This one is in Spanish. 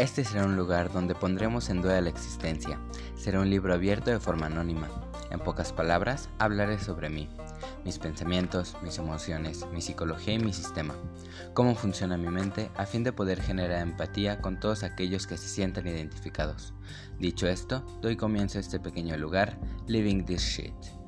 Este será un lugar donde pondremos en duda la existencia. Será un libro abierto de forma anónima. En pocas palabras, hablaré sobre mí, mis pensamientos, mis emociones, mi psicología y mi sistema. Cómo funciona mi mente a fin de poder generar empatía con todos aquellos que se sientan identificados. Dicho esto, doy comienzo a este pequeño lugar, Living This Shit.